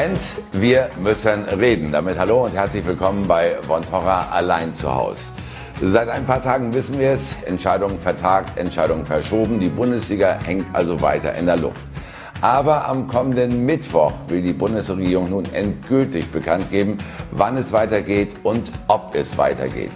Fans, wir müssen reden. Damit hallo und herzlich willkommen bei Von Torra allein zu Hause. Seit ein paar Tagen wissen wir es, Entscheidung vertagt, Entscheidung verschoben. Die Bundesliga hängt also weiter in der Luft. Aber am kommenden Mittwoch will die Bundesregierung nun endgültig bekannt geben, wann es weitergeht und ob es weitergeht.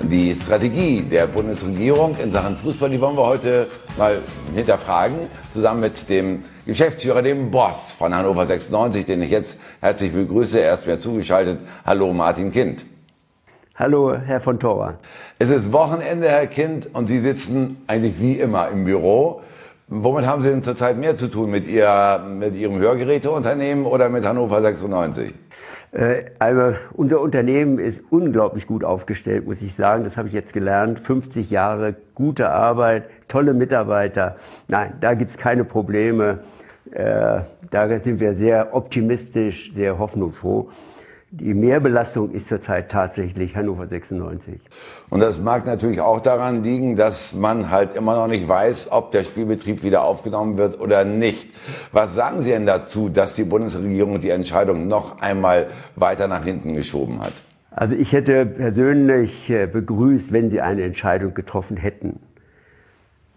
Die Strategie der Bundesregierung in Sachen Fußball, die wollen wir heute mal hinterfragen, zusammen mit dem Geschäftsführer, dem Boss von Hannover 96, den ich jetzt herzlich begrüße. Er ist mir zugeschaltet. Hallo Martin Kind. Hallo Herr von Tora. Es ist Wochenende, Herr Kind, und Sie sitzen eigentlich wie immer im Büro. Womit haben Sie denn zurzeit mehr zu tun? Mit, Ihr, mit Ihrem Hörgeräteunternehmen oder mit Hannover 96? Äh, also unser Unternehmen ist unglaublich gut aufgestellt, muss ich sagen. Das habe ich jetzt gelernt. 50 Jahre gute Arbeit, tolle Mitarbeiter. Nein, da gibt es keine Probleme. Äh, da sind wir sehr optimistisch, sehr hoffnungsfroh. Die Mehrbelastung ist zurzeit tatsächlich Hannover 96. Und das mag natürlich auch daran liegen, dass man halt immer noch nicht weiß, ob der Spielbetrieb wieder aufgenommen wird oder nicht. Was sagen Sie denn dazu, dass die Bundesregierung die Entscheidung noch einmal weiter nach hinten geschoben hat? Also ich hätte persönlich äh, begrüßt, wenn Sie eine Entscheidung getroffen hätten.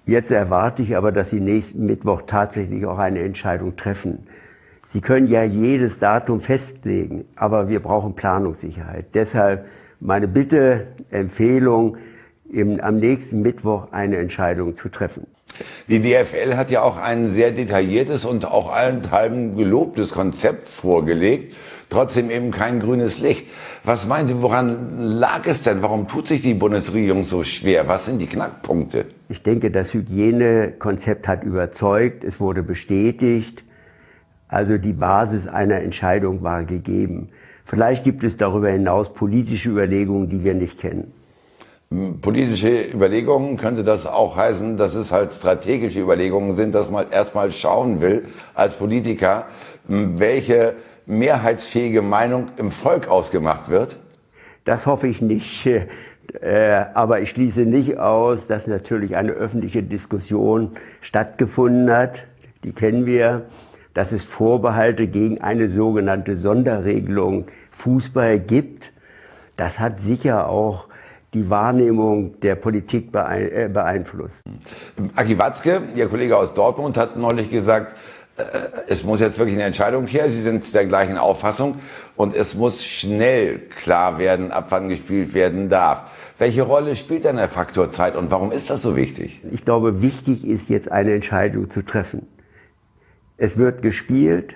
Jetzt erwarte ich aber, dass Sie nächsten Mittwoch tatsächlich auch eine Entscheidung treffen. Sie können ja jedes Datum festlegen, aber wir brauchen Planungssicherheit. Deshalb meine Bitte, Empfehlung, im, am nächsten Mittwoch eine Entscheidung zu treffen. Die DFL hat ja auch ein sehr detailliertes und auch allenthalben gelobtes Konzept vorgelegt, trotzdem eben kein grünes Licht. Was meinen Sie, woran lag es denn? Warum tut sich die Bundesregierung so schwer? Was sind die Knackpunkte? Ich denke, das Hygienekonzept hat überzeugt, es wurde bestätigt. Also die Basis einer Entscheidung war gegeben. Vielleicht gibt es darüber hinaus politische Überlegungen, die wir nicht kennen. Hm, politische Überlegungen könnte das auch heißen, dass es halt strategische Überlegungen sind, dass man erstmal schauen will als Politiker, hm, welche mehrheitsfähige Meinung im Volk ausgemacht wird? Das hoffe ich nicht. Äh, aber ich schließe nicht aus, dass natürlich eine öffentliche Diskussion stattgefunden hat. Die kennen wir dass es Vorbehalte gegen eine sogenannte Sonderregelung Fußball gibt. Das hat sicher auch die Wahrnehmung der Politik äh, beeinflusst. Aki Watzke, Ihr Kollege aus Dortmund, hat neulich gesagt, es muss jetzt wirklich eine Entscheidung her. Sie sind der gleichen Auffassung und es muss schnell klar werden, ab wann gespielt werden darf. Welche Rolle spielt denn der Faktor Zeit und warum ist das so wichtig? Ich glaube, wichtig ist jetzt eine Entscheidung zu treffen. Es wird gespielt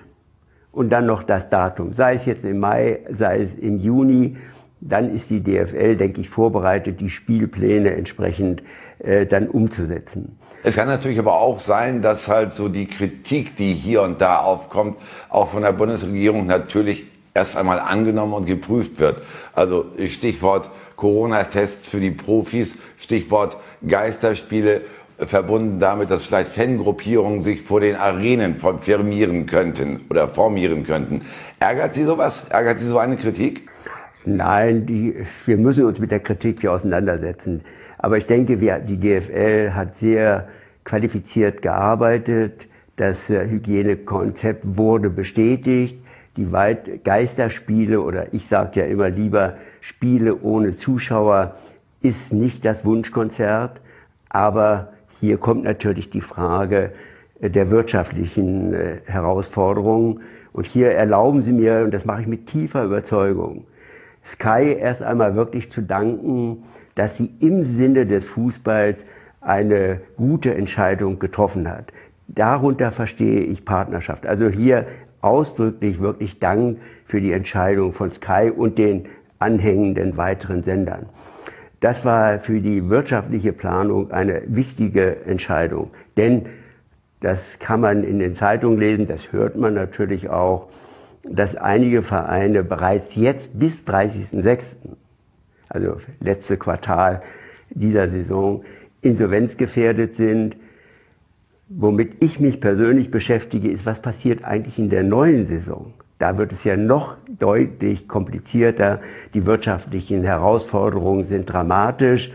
und dann noch das Datum, sei es jetzt im Mai, sei es im Juni. Dann ist die DFL, denke ich, vorbereitet, die Spielpläne entsprechend äh, dann umzusetzen. Es kann natürlich aber auch sein, dass halt so die Kritik, die hier und da aufkommt, auch von der Bundesregierung natürlich erst einmal angenommen und geprüft wird. Also Stichwort Corona-Tests für die Profis, Stichwort Geisterspiele verbunden damit, dass vielleicht Fangruppierungen sich vor den Arenen firmieren könnten oder formieren könnten. Ärgert Sie sowas? Ärgert Sie so eine Kritik? Nein, die, wir müssen uns mit der Kritik hier auseinandersetzen. Aber ich denke, wir, die GFL hat sehr qualifiziert gearbeitet. Das äh, Hygienekonzept wurde bestätigt. Die Weit Geisterspiele oder ich sage ja immer lieber Spiele ohne Zuschauer ist nicht das Wunschkonzert, aber hier kommt natürlich die Frage äh, der wirtschaftlichen äh, Herausforderungen. Und hier erlauben Sie mir, und das mache ich mit tiefer Überzeugung, Sky erst einmal wirklich zu danken, dass sie im Sinne des Fußballs eine gute Entscheidung getroffen hat. Darunter verstehe ich Partnerschaft. Also hier ausdrücklich wirklich Dank für die Entscheidung von Sky und den anhängenden weiteren Sendern. Das war für die wirtschaftliche Planung eine wichtige Entscheidung. Denn das kann man in den Zeitungen lesen, das hört man natürlich auch, dass einige Vereine bereits jetzt bis 30.06., also letzte Quartal dieser Saison, insolvenzgefährdet sind. Womit ich mich persönlich beschäftige, ist, was passiert eigentlich in der neuen Saison? Da wird es ja noch deutlich komplizierter. Die wirtschaftlichen Herausforderungen sind dramatisch.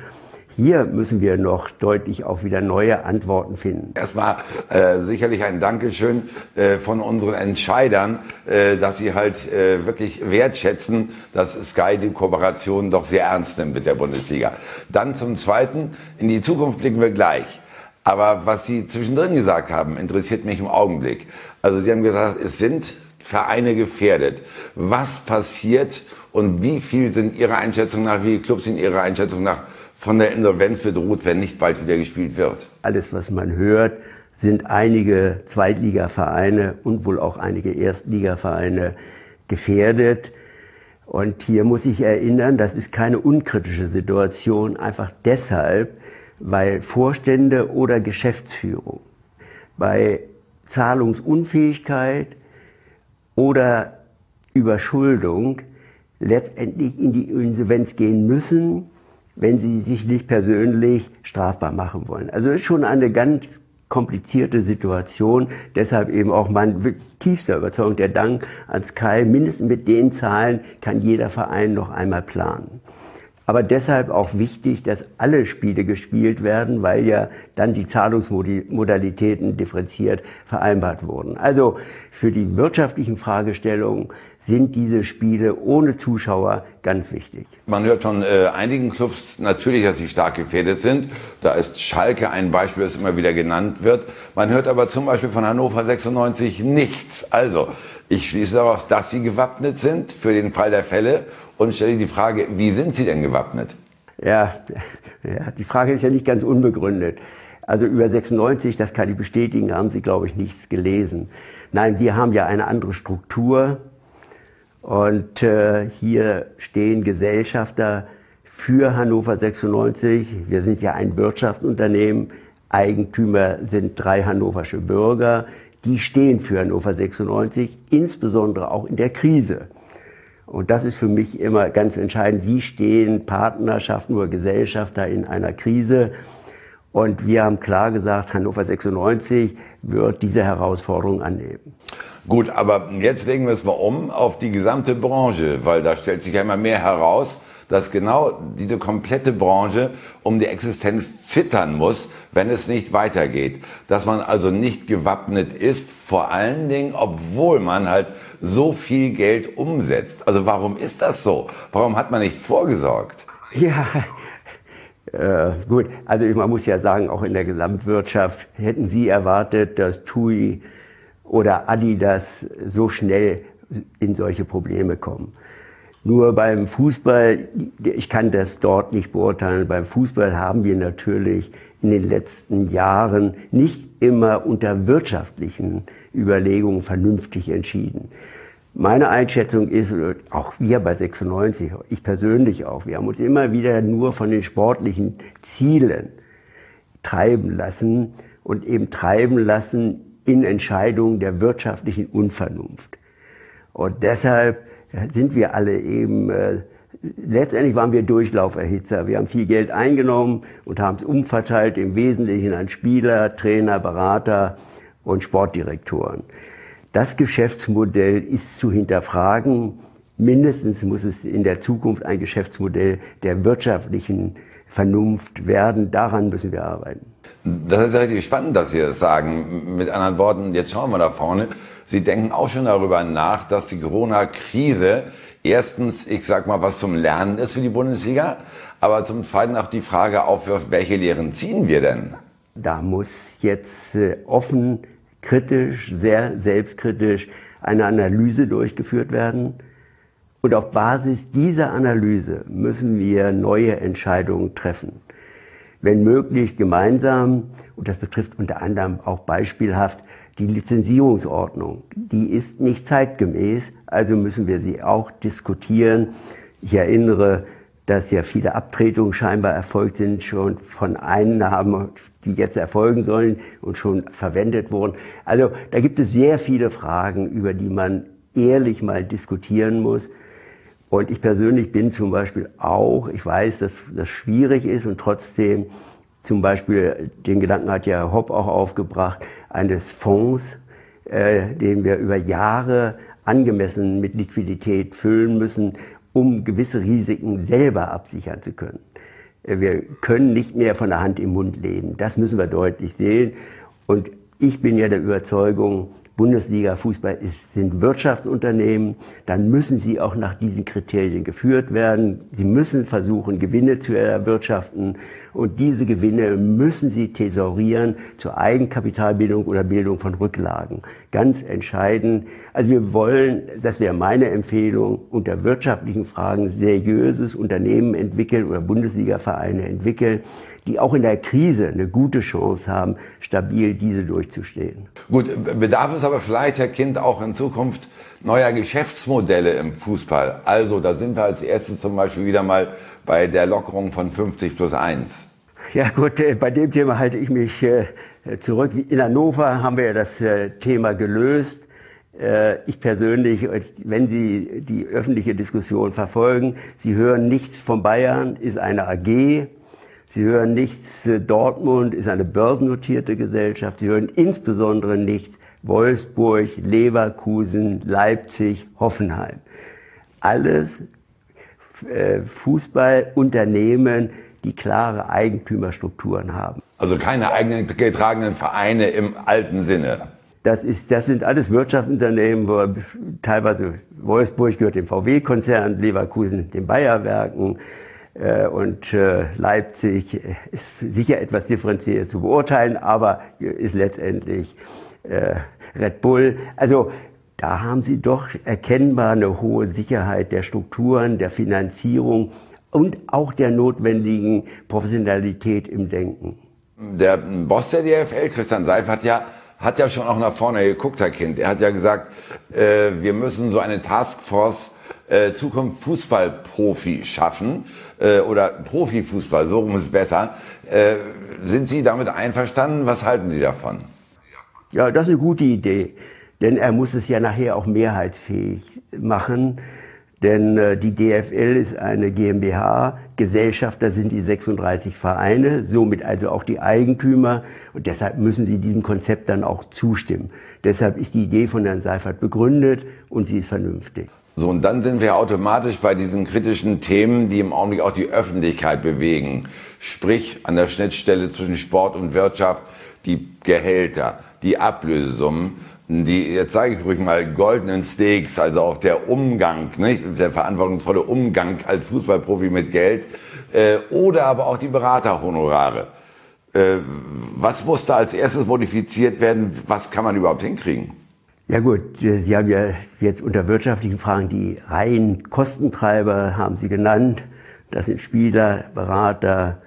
Hier müssen wir noch deutlich auch wieder neue Antworten finden. Erstmal äh, sicherlich ein Dankeschön äh, von unseren Entscheidern, äh, dass sie halt äh, wirklich wertschätzen, dass Sky die Kooperation doch sehr ernst nimmt mit der Bundesliga. Dann zum Zweiten, in die Zukunft blicken wir gleich. Aber was Sie zwischendrin gesagt haben, interessiert mich im Augenblick. Also Sie haben gesagt, es sind Vereine gefährdet. Was passiert und wie viel sind Ihrer Einschätzung nach, wie viele Clubs sind Ihrer Einschätzung nach von der Insolvenz bedroht, wenn nicht bald wieder gespielt wird? Alles, was man hört, sind einige Zweitligavereine und wohl auch einige Erstligavereine gefährdet. Und hier muss ich erinnern, das ist keine unkritische Situation, einfach deshalb, weil Vorstände oder Geschäftsführung bei Zahlungsunfähigkeit oder Überschuldung letztendlich in die Insolvenz gehen müssen, wenn sie sich nicht persönlich strafbar machen wollen. Also ist schon eine ganz komplizierte Situation. Deshalb eben auch mein tiefster Überzeugung der Dank an Sky. Mindestens mit den Zahlen kann jeder Verein noch einmal planen. Aber deshalb auch wichtig, dass alle Spiele gespielt werden, weil ja dann die Zahlungsmodalitäten differenziert vereinbart wurden. Also für die wirtschaftlichen Fragestellungen sind diese Spiele ohne Zuschauer ganz wichtig. Man hört von äh, einigen Clubs natürlich, dass sie stark gefährdet sind. Da ist Schalke ein Beispiel, das immer wieder genannt wird. Man hört aber zum Beispiel von Hannover 96 nichts. Also ich schließe daraus, dass sie gewappnet sind für den Fall der Fälle und stelle die Frage, wie sind Sie denn gewappnet? Ja, ja, die Frage ist ja nicht ganz unbegründet. Also über 96, das kann ich bestätigen, haben Sie, glaube ich, nichts gelesen. Nein, wir haben ja eine andere Struktur und äh, hier stehen Gesellschafter für Hannover 96. Wir sind ja ein Wirtschaftsunternehmen. Eigentümer sind drei hannoversche Bürger. Die stehen für Hannover 96, insbesondere auch in der Krise. Und das ist für mich immer ganz entscheidend. Wie stehen Partnerschaften oder Gesellschafter in einer Krise? Und wir haben klar gesagt, Hannover 96 wird diese Herausforderung annehmen. Gut, aber jetzt legen wir es mal um auf die gesamte Branche, weil da stellt sich ja immer mehr heraus, dass genau diese komplette Branche um die Existenz zittern muss, wenn es nicht weitergeht. Dass man also nicht gewappnet ist, vor allen Dingen, obwohl man halt so viel Geld umsetzt. Also warum ist das so? Warum hat man nicht vorgesorgt? Ja, äh, gut, also man muss ja sagen, auch in der Gesamtwirtschaft hätten Sie erwartet, dass TUI oder Adidas so schnell in solche Probleme kommen. Nur beim Fußball, ich kann das dort nicht beurteilen, beim Fußball haben wir natürlich in den letzten Jahren nicht immer unter wirtschaftlichen Überlegungen vernünftig entschieden. Meine Einschätzung ist, auch wir bei 96, ich persönlich auch, wir haben uns immer wieder nur von den sportlichen Zielen treiben lassen und eben treiben lassen in Entscheidungen der wirtschaftlichen Unvernunft. Und deshalb sind wir alle eben, äh, letztendlich waren wir Durchlauferhitzer. Wir haben viel Geld eingenommen und haben es umverteilt, im Wesentlichen an Spieler, Trainer, Berater und Sportdirektoren. Das Geschäftsmodell ist zu hinterfragen. Mindestens muss es in der Zukunft ein Geschäftsmodell der wirtschaftlichen Vernunft werden. Daran müssen wir arbeiten. Das ist richtig spannend, dass Sie das sagen. Mit anderen Worten, jetzt schauen wir da vorne. Sie denken auch schon darüber nach, dass die Corona-Krise erstens, ich sag mal, was zum Lernen ist für die Bundesliga, aber zum Zweiten auch die Frage aufwirft, welche Lehren ziehen wir denn? Da muss jetzt äh, offen, kritisch, sehr selbstkritisch eine Analyse durchgeführt werden. Und auf Basis dieser Analyse müssen wir neue Entscheidungen treffen. Wenn möglich gemeinsam, und das betrifft unter anderem auch beispielhaft die Lizenzierungsordnung, die ist nicht zeitgemäß, also müssen wir sie auch diskutieren. Ich erinnere, dass ja viele Abtretungen scheinbar erfolgt sind, schon von Einnahmen, die jetzt erfolgen sollen und schon verwendet wurden. Also da gibt es sehr viele Fragen, über die man ehrlich mal diskutieren muss. Und ich persönlich bin zum Beispiel auch, ich weiß, dass das schwierig ist und trotzdem zum Beispiel, den Gedanken hat ja Hopp auch aufgebracht, eines Fonds, äh, den wir über Jahre angemessen mit Liquidität füllen müssen, um gewisse Risiken selber absichern zu können. Wir können nicht mehr von der Hand im Mund leben. Das müssen wir deutlich sehen. Und ich bin ja der Überzeugung, Bundesliga Fußball ist, sind Wirtschaftsunternehmen, dann müssen sie auch nach diesen Kriterien geführt werden. Sie müssen versuchen, Gewinne zu erwirtschaften und diese Gewinne müssen sie thesaurieren zur Eigenkapitalbildung oder Bildung von Rücklagen. Ganz entscheidend. Also wir wollen, das wäre meine Empfehlung, unter wirtschaftlichen Fragen seriöses Unternehmen entwickeln oder Bundesliga-Vereine entwickeln, die auch in der Krise eine gute Chance haben, stabil diese durchzustehen. Gut, bedarf es aber vielleicht, Herr Kind, auch in Zukunft neuer Geschäftsmodelle im Fußball. Also da sind wir als erstes zum Beispiel wieder mal bei der Lockerung von 50 plus 1. Ja gut, äh, bei dem Thema halte ich mich äh, zurück. In Hannover haben wir ja das äh, Thema gelöst. Ich persönlich, wenn Sie die öffentliche Diskussion verfolgen, Sie hören nichts von Bayern, ist eine AG, Sie hören nichts, Dortmund ist eine börsennotierte Gesellschaft. Sie hören insbesondere nichts, Wolfsburg, Leverkusen, Leipzig, Hoffenheim. Alles äh, Fußballunternehmen, die klare Eigentümerstrukturen haben. Also keine eigenen getragenen Vereine im alten Sinne. Das, ist, das sind alles Wirtschaftsunternehmen, wo teilweise Wolfsburg gehört dem VW-Konzern, Leverkusen den Bayerwerken, und äh, Leipzig ist sicher etwas differenziert zu beurteilen, aber ist letztendlich äh, Red Bull. Also da haben Sie doch erkennbar eine hohe Sicherheit der Strukturen, der Finanzierung und auch der notwendigen Professionalität im Denken. Der Boss der DFL, Christian Seif, hat ja, hat ja schon auch nach vorne geguckt, Herr Kind. Er hat ja gesagt, äh, wir müssen so eine Taskforce äh, Zukunft Fußballprofi schaffen äh, oder Profifußball, so rum ist besser. Äh, sind Sie damit einverstanden? Was halten Sie davon? Ja, das ist eine gute Idee, denn er muss es ja nachher auch mehrheitsfähig machen. Denn äh, die DFL ist eine GmbH, Gesellschafter sind die 36 Vereine, somit also auch die Eigentümer. Und deshalb müssen sie diesem Konzept dann auch zustimmen. Deshalb ist die Idee von Herrn Seifert begründet und sie ist vernünftig. So, und dann sind wir automatisch bei diesen kritischen Themen, die im Augenblick auch die Öffentlichkeit bewegen. Sprich, an der Schnittstelle zwischen Sport und Wirtschaft, die Gehälter, die Ablösesummen, die, jetzt sage ich ruhig mal, goldenen Steaks, also auch der Umgang, nicht? der verantwortungsvolle Umgang als Fußballprofi mit Geld, äh, oder aber auch die Beraterhonorare. Äh, was muss da als erstes modifiziert werden? Was kann man überhaupt hinkriegen? Ja gut, Sie haben ja jetzt unter wirtschaftlichen Fragen die reinen Kostentreiber, haben Sie genannt. Das sind Spieler, Berater,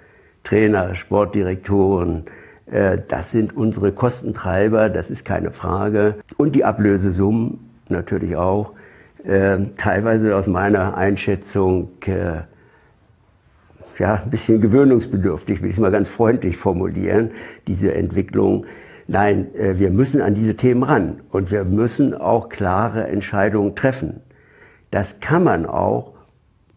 Trainer, Sportdirektoren. Äh, das sind unsere Kostentreiber, das ist keine Frage. Und die Ablösesummen natürlich auch. Äh, teilweise aus meiner Einschätzung äh, ja, ein bisschen gewöhnungsbedürftig, will ich es mal ganz freundlich formulieren, diese Entwicklung. Nein, äh, wir müssen an diese Themen ran und wir müssen auch klare Entscheidungen treffen. Das kann man auch,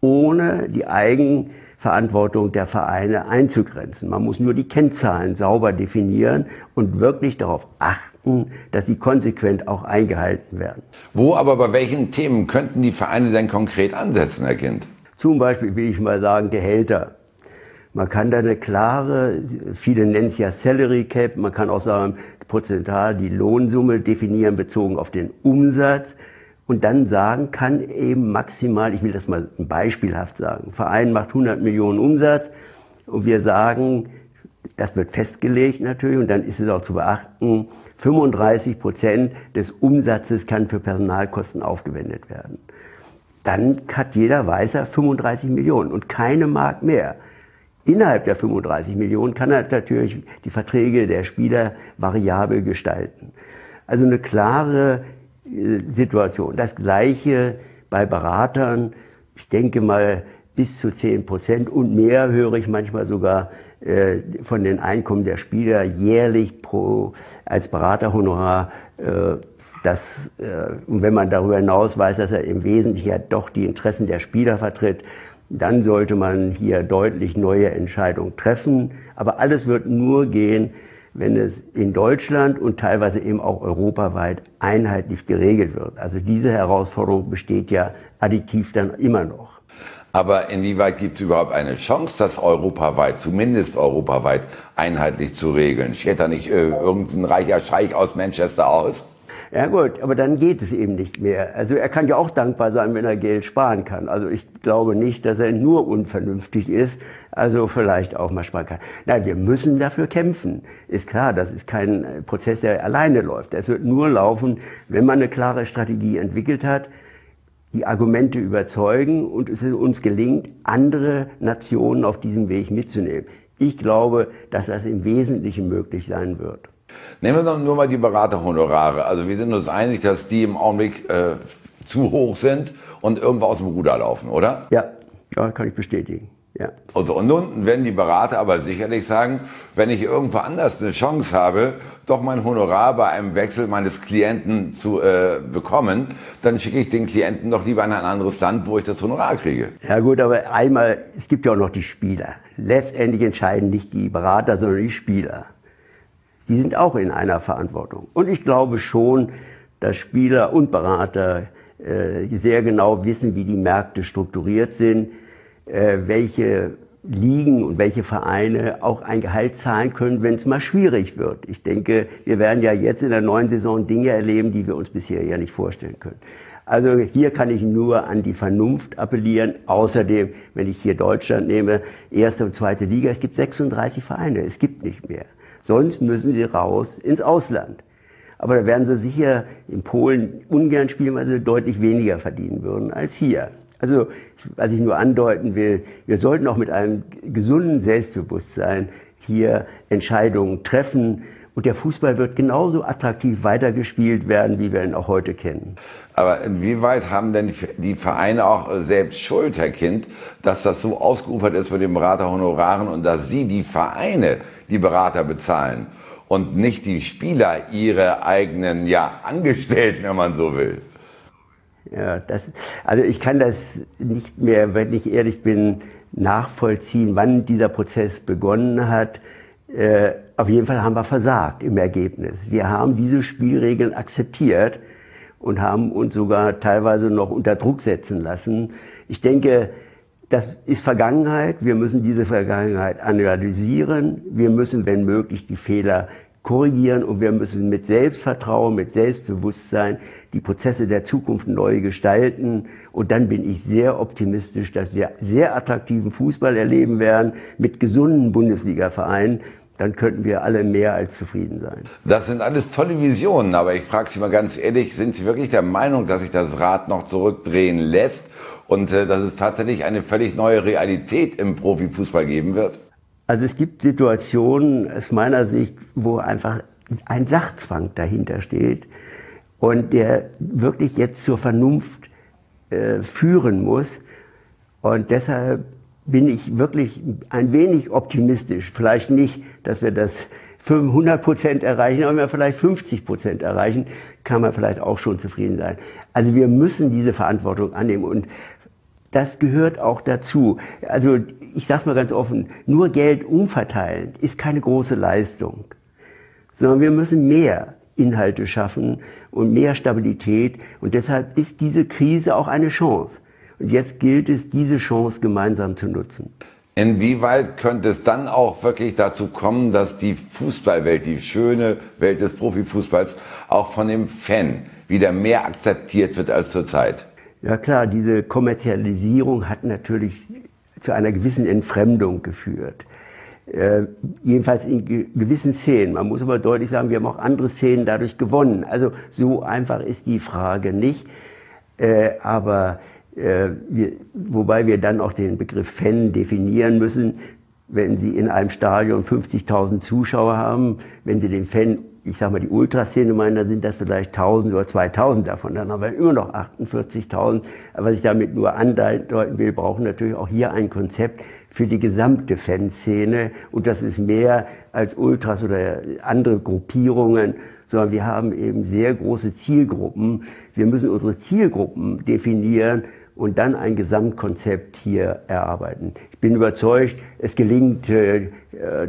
ohne die Eigenverantwortung der Vereine einzugrenzen. Man muss nur die Kennzahlen sauber definieren und wirklich darauf achten, dass sie konsequent auch eingehalten werden. Wo aber bei welchen Themen könnten die Vereine denn konkret ansetzen, Herr Kind? Zum Beispiel will ich mal sagen Gehälter. Man kann da eine klare, viele nennen es ja Salary Cap, man kann auch sagen, prozentual die Lohnsumme definieren bezogen auf den Umsatz und dann sagen kann eben maximal, ich will das mal beispielhaft sagen, Verein macht 100 Millionen Umsatz und wir sagen, das wird festgelegt natürlich und dann ist es auch zu beachten, 35 Prozent des Umsatzes kann für Personalkosten aufgewendet werden. Dann hat jeder Weißer 35 Millionen und keine Mark mehr. Innerhalb der 35 Millionen kann er natürlich die Verträge der Spieler variabel gestalten. Also eine klare äh, Situation. Das Gleiche bei Beratern. Ich denke mal, bis zu 10 Prozent und mehr höre ich manchmal sogar äh, von den Einkommen der Spieler jährlich pro, als Beraterhonorar. Äh, das, äh, und wenn man darüber hinaus weiß, dass er im Wesentlichen ja doch die Interessen der Spieler vertritt, dann sollte man hier deutlich neue Entscheidungen treffen. Aber alles wird nur gehen, wenn es in Deutschland und teilweise eben auch europaweit einheitlich geregelt wird. Also diese Herausforderung besteht ja additiv dann immer noch. Aber inwieweit gibt es überhaupt eine Chance, das europaweit, zumindest europaweit, einheitlich zu regeln? Steht da nicht äh, irgendein reicher Scheich aus Manchester aus? Ja gut, aber dann geht es eben nicht mehr. Also er kann ja auch dankbar sein, wenn er Geld sparen kann. Also ich glaube nicht, dass er nur unvernünftig ist, also vielleicht auch mal sparen kann. Nein, wir müssen dafür kämpfen. Ist klar, das ist kein Prozess, der alleine läuft. Es wird nur laufen, wenn man eine klare Strategie entwickelt hat, die Argumente überzeugen und es uns gelingt, andere Nationen auf diesem Weg mitzunehmen. Ich glaube, dass das im Wesentlichen möglich sein wird. Nehmen wir doch nur mal die Beraterhonorare. Also wir sind uns einig, dass die im Augenblick äh, zu hoch sind und irgendwo aus dem Ruder laufen, oder? Ja, ja kann ich bestätigen. Ja. Also, und nun werden die Berater aber sicherlich sagen, wenn ich irgendwo anders eine Chance habe, doch mein Honorar bei einem Wechsel meines Klienten zu äh, bekommen, dann schicke ich den Klienten doch lieber in ein anderes Land, wo ich das Honorar kriege. Ja gut, aber einmal, es gibt ja auch noch die Spieler. Letztendlich entscheiden nicht die Berater, sondern die Spieler die sind auch in einer Verantwortung. Und ich glaube schon, dass Spieler und Berater äh, sehr genau wissen, wie die Märkte strukturiert sind, äh, welche Ligen und welche Vereine auch ein Gehalt zahlen können, wenn es mal schwierig wird. Ich denke, wir werden ja jetzt in der neuen Saison Dinge erleben, die wir uns bisher ja nicht vorstellen können. Also hier kann ich nur an die Vernunft appellieren. Außerdem, wenn ich hier Deutschland nehme, erste und zweite Liga, es gibt 36 Vereine, es gibt nicht mehr. Sonst müssen sie raus ins Ausland. Aber da werden sie sicher in Polen ungern spielen, weil sie deutlich weniger verdienen würden als hier. Also, was ich nur andeuten will, wir sollten auch mit einem gesunden Selbstbewusstsein hier Entscheidungen treffen und der Fußball wird genauso attraktiv weitergespielt werden, wie wir ihn auch heute kennen. Aber inwieweit haben denn die Vereine auch selbst Schuld, Herr Kind, dass das so ausgeufert ist mit den Beraterhonoraren und dass Sie, die Vereine, die Berater bezahlen und nicht die Spieler ihre eigenen ja, Angestellten, wenn man so will? Ja, das, also ich kann das nicht mehr, wenn ich ehrlich bin, nachvollziehen, wann dieser Prozess begonnen hat. Äh, auf jeden Fall haben wir versagt im Ergebnis. Wir haben diese Spielregeln akzeptiert und haben uns sogar teilweise noch unter Druck setzen lassen. Ich denke, das ist Vergangenheit. Wir müssen diese Vergangenheit analysieren. Wir müssen, wenn möglich, die Fehler korrigieren und wir müssen mit Selbstvertrauen, mit Selbstbewusstsein die Prozesse der Zukunft neu gestalten. Und dann bin ich sehr optimistisch, dass wir sehr attraktiven Fußball erleben werden mit gesunden Bundesliga-Vereinen. Dann könnten wir alle mehr als zufrieden sein. Das sind alles tolle Visionen, aber ich frage Sie mal ganz ehrlich, sind Sie wirklich der Meinung, dass sich das Rad noch zurückdrehen lässt und äh, dass es tatsächlich eine völlig neue Realität im Profifußball geben wird? Also es gibt Situationen aus meiner Sicht, wo einfach ein Sachzwang dahinter steht und der wirklich jetzt zur Vernunft äh, führen muss. Und deshalb bin ich wirklich ein wenig optimistisch. Vielleicht nicht, dass wir das 500 Prozent erreichen, aber wenn wir vielleicht 50 Prozent erreichen, kann man vielleicht auch schon zufrieden sein. Also wir müssen diese Verantwortung annehmen und das gehört auch dazu. Also ich sage mal ganz offen, nur Geld umverteilen ist keine große Leistung, sondern wir müssen mehr Inhalte schaffen und mehr Stabilität. Und deshalb ist diese Krise auch eine Chance. Und jetzt gilt es, diese Chance gemeinsam zu nutzen. Inwieweit könnte es dann auch wirklich dazu kommen, dass die Fußballwelt, die schöne Welt des Profifußballs, auch von dem Fan wieder mehr akzeptiert wird als zurzeit? Ja klar, diese Kommerzialisierung hat natürlich zu einer gewissen Entfremdung geführt. Äh, jedenfalls in ge gewissen Szenen. Man muss aber deutlich sagen, wir haben auch andere Szenen dadurch gewonnen. Also so einfach ist die Frage nicht. Äh, aber äh, wir, wobei wir dann auch den Begriff Fan definieren müssen. Wenn Sie in einem Stadion 50.000 Zuschauer haben, wenn Sie den Fan ich sag mal, die Ultraszene meinen, da sind das vielleicht 1000 oder 2000 davon. Dann haben wir immer noch 48.000. Aber was ich damit nur andeuten will, brauchen natürlich auch hier ein Konzept für die gesamte Fanszene. Und das ist mehr als Ultras oder andere Gruppierungen, sondern wir haben eben sehr große Zielgruppen. Wir müssen unsere Zielgruppen definieren und dann ein Gesamtkonzept hier erarbeiten. Ich bin überzeugt, es gelingt, äh,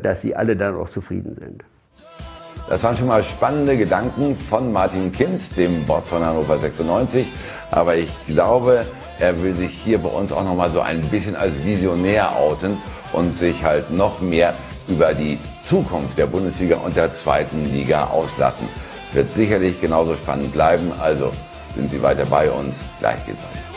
dass Sie alle dann auch zufrieden sind. Das waren schon mal spannende Gedanken von Martin Kind, dem Boss von Hannover 96. Aber ich glaube, er will sich hier bei uns auch noch mal so ein bisschen als Visionär outen und sich halt noch mehr über die Zukunft der Bundesliga und der zweiten Liga auslassen. Wird sicherlich genauso spannend bleiben. Also sind Sie weiter bei uns. Gleich geht's weiter.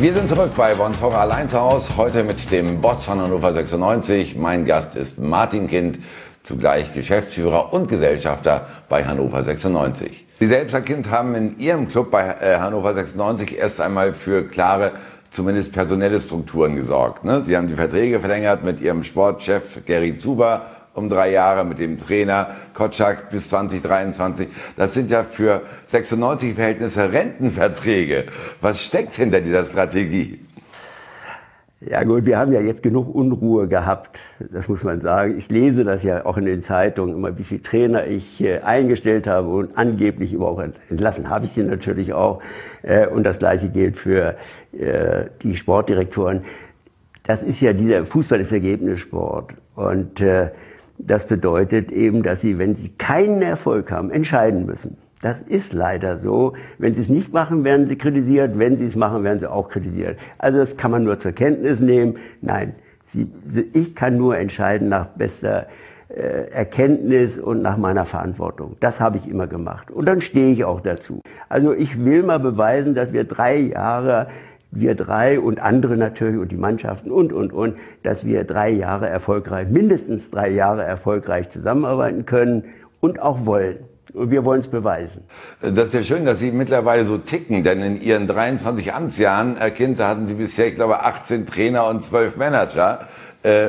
Wir sind zurück bei zu Hause, heute mit dem Boss von Hannover 96. Mein Gast ist Martin Kind, zugleich Geschäftsführer und Gesellschafter bei Hannover 96. Sie selbst, Herr Kind, haben in Ihrem Club bei äh, Hannover 96 erst einmal für klare, zumindest personelle Strukturen gesorgt. Ne? Sie haben die Verträge verlängert mit Ihrem Sportchef Gary Zuber um drei Jahre mit dem Trainer Kotschak bis 2023. Das sind ja für 96 Verhältnisse Rentenverträge. Was steckt hinter dieser Strategie? Ja gut, wir haben ja jetzt genug Unruhe gehabt, das muss man sagen. Ich lese das ja auch in den Zeitungen immer, wie viele Trainer ich äh, eingestellt habe und angeblich auch entlassen habe ich sie natürlich auch. Äh, und das gleiche gilt für äh, die Sportdirektoren. Das ist ja dieser Fußball ist Ergebnissport und das bedeutet eben, dass sie, wenn sie keinen Erfolg haben, entscheiden müssen. Das ist leider so. Wenn sie es nicht machen, werden sie kritisiert. Wenn sie es machen, werden sie auch kritisiert. Also das kann man nur zur Kenntnis nehmen. Nein, sie, ich kann nur entscheiden nach bester äh, Erkenntnis und nach meiner Verantwortung. Das habe ich immer gemacht. Und dann stehe ich auch dazu. Also ich will mal beweisen, dass wir drei Jahre wir drei und andere natürlich und die Mannschaften und, und, und, dass wir drei Jahre erfolgreich, mindestens drei Jahre erfolgreich zusammenarbeiten können und auch wollen. Und wir wollen es beweisen. Das ist ja schön, dass Sie mittlerweile so ticken, denn in Ihren 23 Amtsjahren, Herr Kind, da hatten Sie bisher, ich glaube, 18 Trainer und 12 Manager. Äh,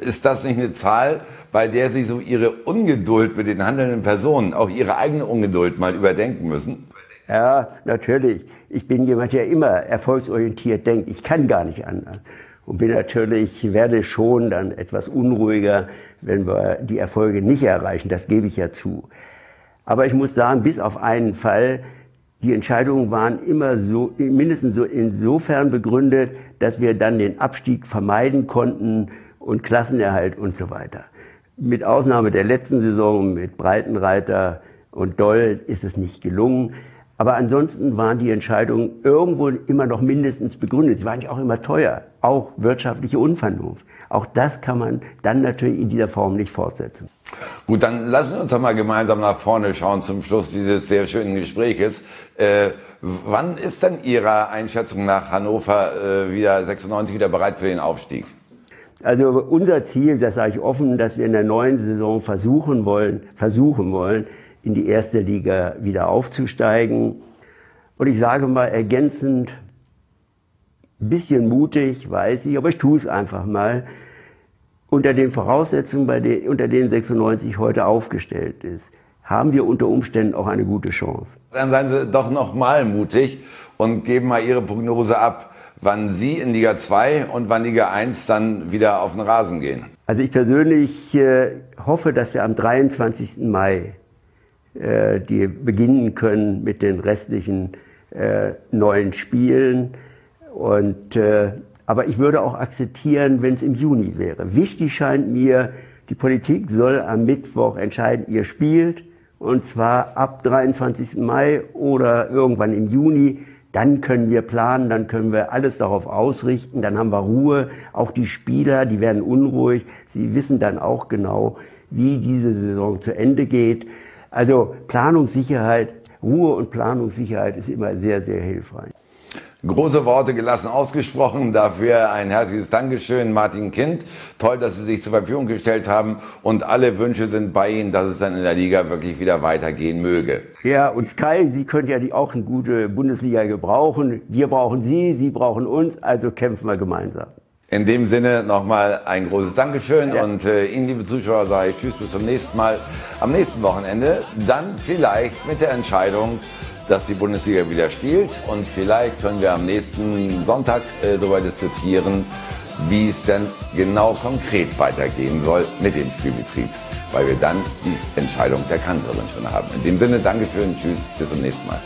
ist das nicht eine Zahl, bei der Sie so Ihre Ungeduld mit den handelnden Personen, auch Ihre eigene Ungeduld mal überdenken müssen? Ja, natürlich. Ich bin jemand, der immer erfolgsorientiert denkt. Ich kann gar nicht anders. Und bin natürlich, werde schon dann etwas unruhiger, wenn wir die Erfolge nicht erreichen. Das gebe ich ja zu. Aber ich muss sagen, bis auf einen Fall, die Entscheidungen waren immer so, mindestens so insofern begründet, dass wir dann den Abstieg vermeiden konnten und Klassenerhalt und so weiter. Mit Ausnahme der letzten Saison mit Breitenreiter und Doll ist es nicht gelungen. Aber ansonsten waren die Entscheidungen irgendwo immer noch mindestens begründet. Sie waren ja auch immer teuer, auch wirtschaftliche Unvernunft. Auch das kann man dann natürlich in dieser Form nicht fortsetzen. Gut, dann lassen wir uns doch mal gemeinsam nach vorne schauen zum Schluss dieses sehr schönen Gespräches. Äh, wann ist denn Ihrer Einschätzung nach Hannover äh, wieder 96 wieder bereit für den Aufstieg? Also unser Ziel, das sage ich offen, dass wir in der neuen Saison versuchen wollen, versuchen wollen, in die erste Liga wieder aufzusteigen. Und ich sage mal ergänzend, ein bisschen mutig, weiß ich, aber ich tue es einfach mal, unter den Voraussetzungen, bei den, unter denen 96 heute aufgestellt ist, haben wir unter Umständen auch eine gute Chance. Dann seien Sie doch noch mal mutig und geben mal Ihre Prognose ab, wann Sie in Liga 2 und wann Liga 1 dann wieder auf den Rasen gehen. Also ich persönlich äh, hoffe, dass wir am 23. Mai äh, die beginnen können mit den restlichen äh, neuen Spielen. Und, äh, aber ich würde auch akzeptieren, wenn es im Juni wäre. Wichtig scheint mir, die Politik soll am Mittwoch entscheiden, ihr spielt, und zwar ab 23. Mai oder irgendwann im Juni. Dann können wir planen, dann können wir alles darauf ausrichten, dann haben wir Ruhe. Auch die Spieler, die werden unruhig. Sie wissen dann auch genau, wie diese Saison zu Ende geht. Also Planungssicherheit, Ruhe und Planungssicherheit ist immer sehr, sehr hilfreich. Große Worte gelassen ausgesprochen. Dafür ein herzliches Dankeschön, Martin Kind. Toll, dass Sie sich zur Verfügung gestellt haben. Und alle Wünsche sind bei Ihnen, dass es dann in der Liga wirklich wieder weitergehen möge. Ja, und Sky, Sie können ja auch eine gute Bundesliga gebrauchen. Wir brauchen Sie, Sie brauchen uns. Also kämpfen wir gemeinsam. In dem Sinne nochmal ein großes Dankeschön ja. und äh, Ihnen, liebe Zuschauer, sage ich Tschüss bis zum nächsten Mal. Am nächsten Wochenende dann vielleicht mit der Entscheidung, dass die Bundesliga wieder spielt und vielleicht können wir am nächsten Sonntag äh, darüber diskutieren, wie es denn genau konkret weitergehen soll mit dem Spielbetrieb, weil wir dann die Entscheidung der Kanzlerin schon haben. In dem Sinne, Dankeschön, Tschüss, bis zum nächsten Mal.